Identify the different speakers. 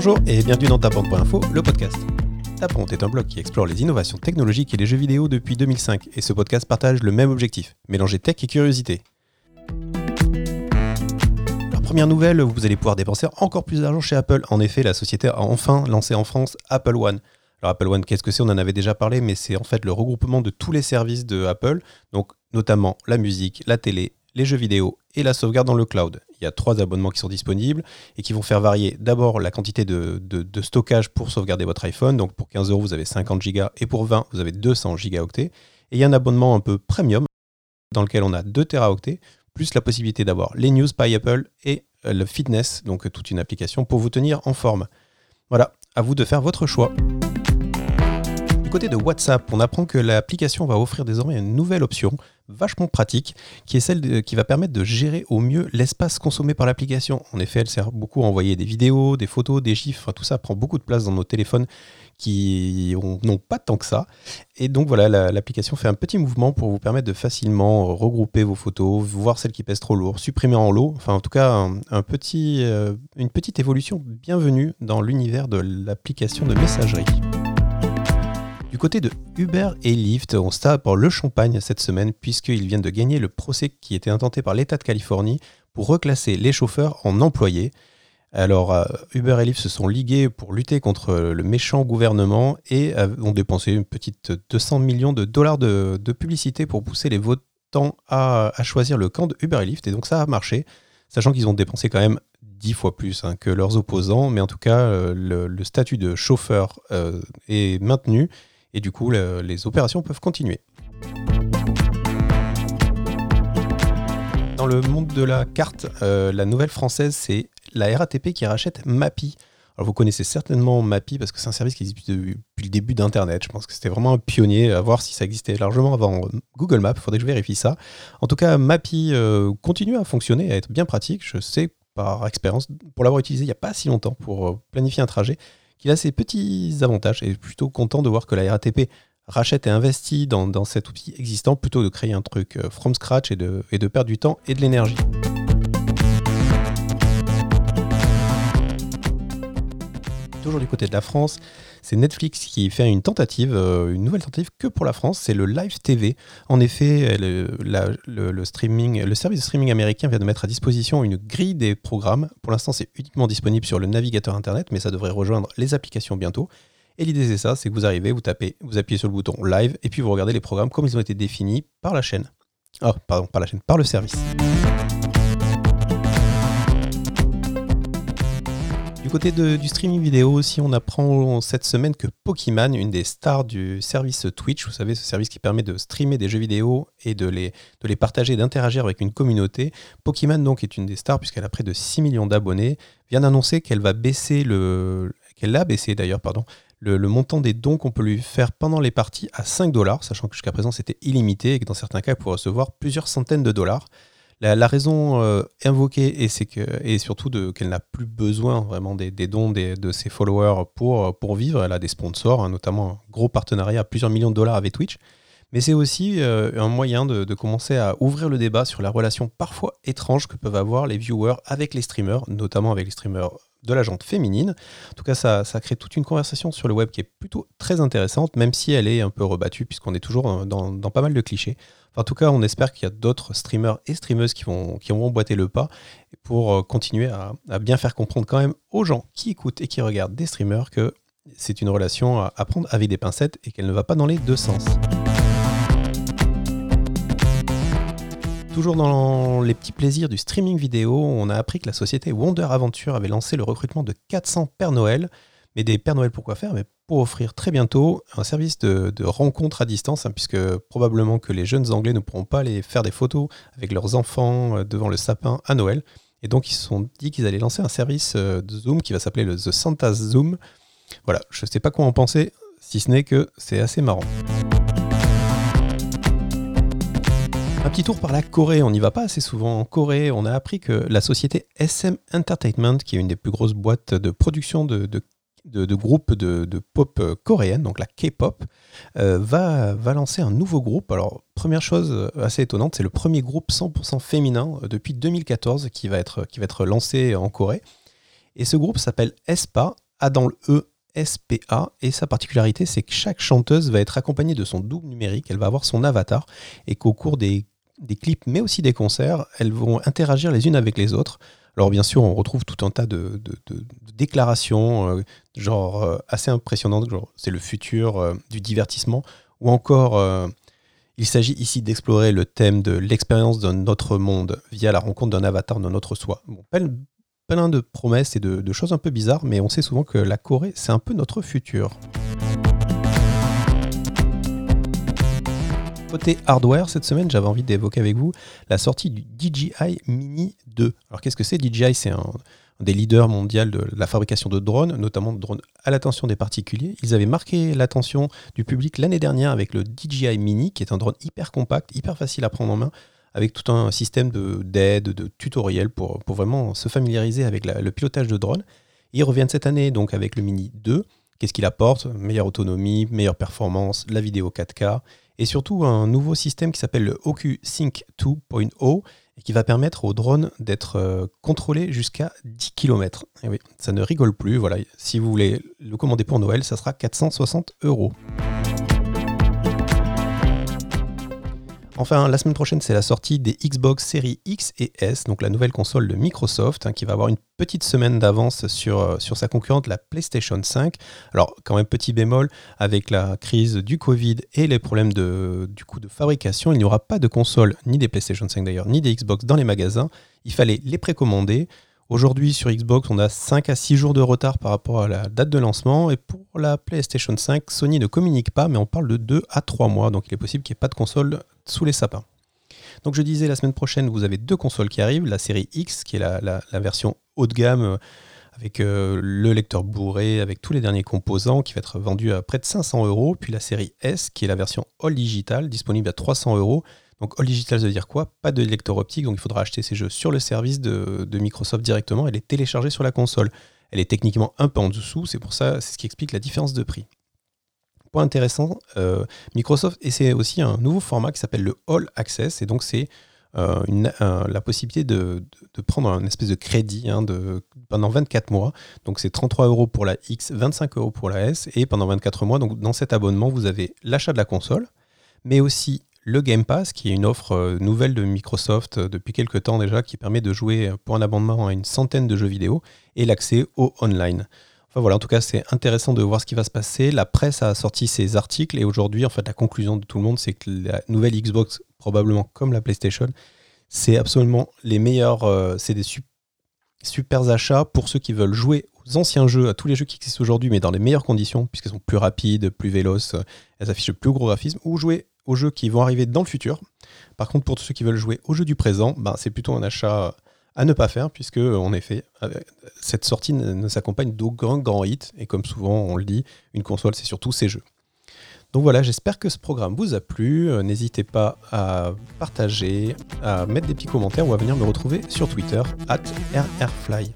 Speaker 1: Bonjour et bienvenue dans Tapante.info, le podcast. Tapante est un blog qui explore les innovations technologiques et les jeux vidéo depuis 2005 et ce podcast partage le même objectif, mélanger tech et curiosité. Première nouvelle, vous allez pouvoir dépenser encore plus d'argent chez Apple. En effet, la société a enfin lancé en France Apple One. Alors Apple One, qu'est-ce que c'est? On en avait déjà parlé, mais c'est en fait le regroupement de tous les services de Apple, donc notamment la musique, la télé, les jeux vidéo et la sauvegarde dans le cloud. Il y a trois abonnements qui sont disponibles et qui vont faire varier d'abord la quantité de, stockage pour sauvegarder votre iPhone. Donc pour 15 euros, vous avez 50 Go et pour 20, vous avez 200 gigaoctets. Et il y a un abonnement un peu premium dans lequel on a 2 teraoctets, plus la possibilité d'avoir les news by Apple et euh, le fitness, donc toute une application pour vous tenir en forme. Voilà, à vous de faire votre choix. Du côté de WhatsApp, on apprend que l'application va offrir désormais une nouvelle option vachement pratique qui est celle qui va permettre de gérer au mieux l'espace consommé par l'application. En effet, elle sert beaucoup à envoyer des vidéos, des photos, des chiffres, tout ça prend beaucoup de place dans nos téléphones qui n'ont pas tant que ça. Et donc voilà, l'application fait un petit mouvement pour vous permettre de facilement regrouper vos photos, voir celles qui pèsent trop lourd, supprimer en lot. Enfin, en tout cas, euh, une petite évolution bienvenue dans l'univers de l'application de messagerie. Du côté de Uber et Lyft, on se tape le champagne cette semaine puisqu'ils viennent de gagner le procès qui était intenté par l'État de Californie pour reclasser les chauffeurs en employés. Alors euh, Uber et Lyft se sont ligués pour lutter contre le méchant gouvernement et ont dépensé une petite 200 millions de dollars de, publicité pour pousser les votants à, choisir le camp de Uber et Lyft. Et donc ça a marché, sachant qu'ils ont dépensé quand même dix fois plus hein, que leurs opposants. Mais en tout cas, euh, le, statut de chauffeur euh, est maintenu et du coup les opérations peuvent continuer. Dans le monde de la carte, euh, la nouvelle française, c'est la RATP qui rachète Mappy. Alors vous connaissez certainement Mappy parce que c'est un service qui existe depuis, le début d'Internet. Je pense que c'était vraiment un pionnier, à voir si ça existait largement avant Google Maps. Il faudrait que je vérifie ça. En tout cas, Mappy euh, continue à fonctionner, à être bien pratique. Je sais par expérience, pour l'avoir utilisé il n'y a pas si longtemps pour euh, planifier un trajet, qu'il a ses petits avantages et plutôt content de voir que la RATP rachète et investit dans, cet outil existant plutôt de créer un truc euh, from scratch et de perdre du temps et de l'énergie. Toujours du côté de la France, c'est Netflix qui fait une tentative, euh, une nouvelle tentative que pour la France, c'est le Live TV. En effet, le, streaming, le service de streaming américain vient de mettre à disposition une grille des programmes. Pour l'instant, c'est uniquement disponible sur le navigateur Internet, mais ça devrait rejoindre les applications bientôt. Et l'idée, c'est ça, c'est que vous arrivez, vous tapez, vous appuyez sur le bouton Live, et puis vous regardez les programmes comme ils ont été définis par la chaîne. Oh, pardon, par la chaîne, par le service. Du côté du streaming vidéo aussi, on apprend cette semaine que Pokémon, une des stars du service Twitch, vous savez, ce service qui permet de streamer des jeux vidéo et de les, partager, d'interagir avec une communauté. Pokémon donc est une des stars puisqu'elle a près de 6 millions d'abonnés, vient d'annoncer qu'elle va baisser le, qu'elle baissé d'ailleurs, le, le, montant des dons qu'on peut lui faire pendant les parties à 5 dollars, sachant que jusqu'à présent c'était illimité et que dans certains cas elle pourrait recevoir plusieurs centaines de dollars. La, raison euh, invoquée, et, c'est que, et surtout qu'elle n'a plus besoin vraiment des, dons de ses followers pour, vivre. Elle a des sponsors, hein, notamment un gros partenariat à plusieurs millions de dollars avec Twitch. Mais c'est aussi euh, un moyen de, commencer à ouvrir le débat sur la relation parfois étrange que peuvent avoir les viewers avec les streamers, notamment avec les streamers de la jante féminine. En tout cas, ça, crée toute une conversation sur le web qui est plutôt très intéressante, même si elle est un peu rebattue, puisqu'on est toujours dans, pas mal de clichés. En tout cas, on espère qu'il y a d'autres streamers et streameuses qui vont, qui emboîter le pas pour euh, continuer à, bien faire comprendre quand même aux gens qui écoutent et qui regardent des streamers que c'est une relation à prendre avec des pincettes et qu'elle ne va pas dans les deux sens. Toujours dans les petits plaisirs du streaming vidéo, on a appris que la société Wonder Aventure avait lancé le recrutement de 400 Pères Noël. Mais des Pères Noël, pourquoi faire? Mais Pour offrir très bientôt un service de, rencontre à distance, hein, puisque probablement que les jeunes Anglais ne pourront pas aller faire des photos avec leurs enfants euh, devant le sapin à Noël. Et donc ils se sont dit qu'ils allaient lancer un service euh, de Zoom qui va s'appeler le The Santa Zoom. Voilà, je ne sais pas quoi en penser, si ce n'est que c'est assez marrant. Un petit tour par la Corée, on n'y va pas assez souvent. En Corée, on a appris que la société SM Entertainment, qui est une des plus grosses boîtes de production de, de, groupes de, pop coréenne, donc la K-pop, euh, va, va lancer un nouveau groupe. Alors, première chose assez étonnante, c'est le premier groupe 100% féminin euh, depuis 2014 qui va être, qui va être lancé en Corée. Et ce groupe s'appelle ESPA, A dans le E SPA et sa particularité c'est que chaque chanteuse va être accompagnée de son double numérique, elle va avoir son avatar et qu'au cours des, clips mais aussi des concerts, elles vont interagir les unes avec les autres. Alors bien sûr on retrouve tout un tas de, déclarations euh, genre euh, assez impressionnantes, genre c'est le futur euh, du divertissement ou encore il s'agit ici d'explorer le thème de l'expérience d'un autre monde via la rencontre d'un avatar d'un autre soi. Bon, plein de promesses et de, choses un peu bizarres, mais on sait souvent que la Corée, c'est un peu notre futur. Côté hardware, cette semaine, j'avais envie d'évoquer avec vous la sortie du DJI Mini 2. Alors qu'est-ce que c'est? DJI C'est un, des leaders mondiaux de la fabrication de drones, notamment de drones à l'attention des particuliers. Ils avaient marqué l'attention du public l'année dernière avec le DJI Mini, qui est un drone hyper compact, hyper facile à prendre en main, avec tout un système d'aide, de, de tutoriel pour, pour, vraiment se familiariser avec le pilotage de drone. Ils reviennent cette année donc avec le Mini 2. Qu'est-ce qu'il apporte? Meilleure autonomie, meilleure performance, la vidéo 4K et surtout un nouveau système qui s'appelle le OcuSync 2.0 et qui va permettre au drone d'être euh, contrôlé jusqu'à 10 km. Et ça ne rigole plus. Voilà, si vous voulez le commander pour Noël, ça sera 460 euros. Enfin, la semaine prochaine, c'est la sortie des Xbox Series X et S, donc la nouvelle console de Microsoft, hein, qui va avoir une petite semaine d'avance sur, euh, sa concurrente, la PlayStation 5. Alors, quand même, petit bémol, avec la crise du Covid et les problèmes de, du coup de fabrication, il n'y aura pas de console, ni des PlayStation 5 d'ailleurs, ni des Xbox dans les magasins. Il fallait les précommander. Aujourd'hui, sur Xbox, on a 5 à 6 jours de retard par rapport à la date de lancement. Et pour la PlayStation 5, Sony ne communique pas, mais on parle de 2 à 3 mois. Donc il est possible qu'il n'y ait pas de console sous les sapins. Donc je disais, la semaine prochaine, vous avez deux consoles qui arrivent. La série X, qui est la, version haut de gamme, euh, avec euh, le lecteur bourré, avec tous les derniers composants, qui va être vendu à près de 500 euros. Puis la série S, qui est la version All Digital, disponible à 300 euros. Donc All Digital, ça veut dire quoi? Pas de lecteur optique, donc il faudra acheter ces jeux sur le service de, Microsoft directement et les télécharger sur la console. Elle est techniquement un peu en dessous, c'est pour ça, c'est ce qui explique la différence de prix. Point intéressant, euh, Microsoft essaie aussi un nouveau format qui s'appelle le All Access, et donc c'est euh, la possibilité de, prendre un espèce de crédit hein, de, pendant 24 mois. Donc c'est 33 euros pour la X, 25 euros pour la S, et pendant 24 mois, donc dans cet abonnement, vous avez l'achat de la console, mais aussi le Game Pass, qui est une offre euh, nouvelle de Microsoft depuis quelques temps déjà, qui permet de jouer pour un abonnement à une centaine de jeux vidéo, et l'accès au online. Enfin voilà, en tout cas, c'est intéressant de voir ce qui va se passer. La presse a sorti ses articles et aujourd'hui, en fait, la conclusion de tout le monde, c'est que la nouvelle Xbox, probablement comme la PlayStation, c'est absolument les meilleurs, euh, c'est des super achats pour ceux qui veulent jouer anciens jeux, à tous les jeux qui existent aujourd'hui, mais dans les meilleures conditions, puisqu'elles sont plus rapides, plus véloces, elles affichent le plus gros graphisme, ou jouer aux jeux qui vont arriver dans le futur. Par contre, pour tous ceux qui veulent jouer aux jeux du présent, ben, c'est plutôt un achat à ne pas faire, puisque en effet, cette sortie ne, s'accompagne d'aucun grand hit, et comme souvent on le dit, une console c'est surtout ses jeux. Donc voilà, j'espère que ce programme vous a plu. Euh, n'hésitez pas à partager, à mettre des petits commentaires ou à venir me retrouver sur Twitter, at RRFly.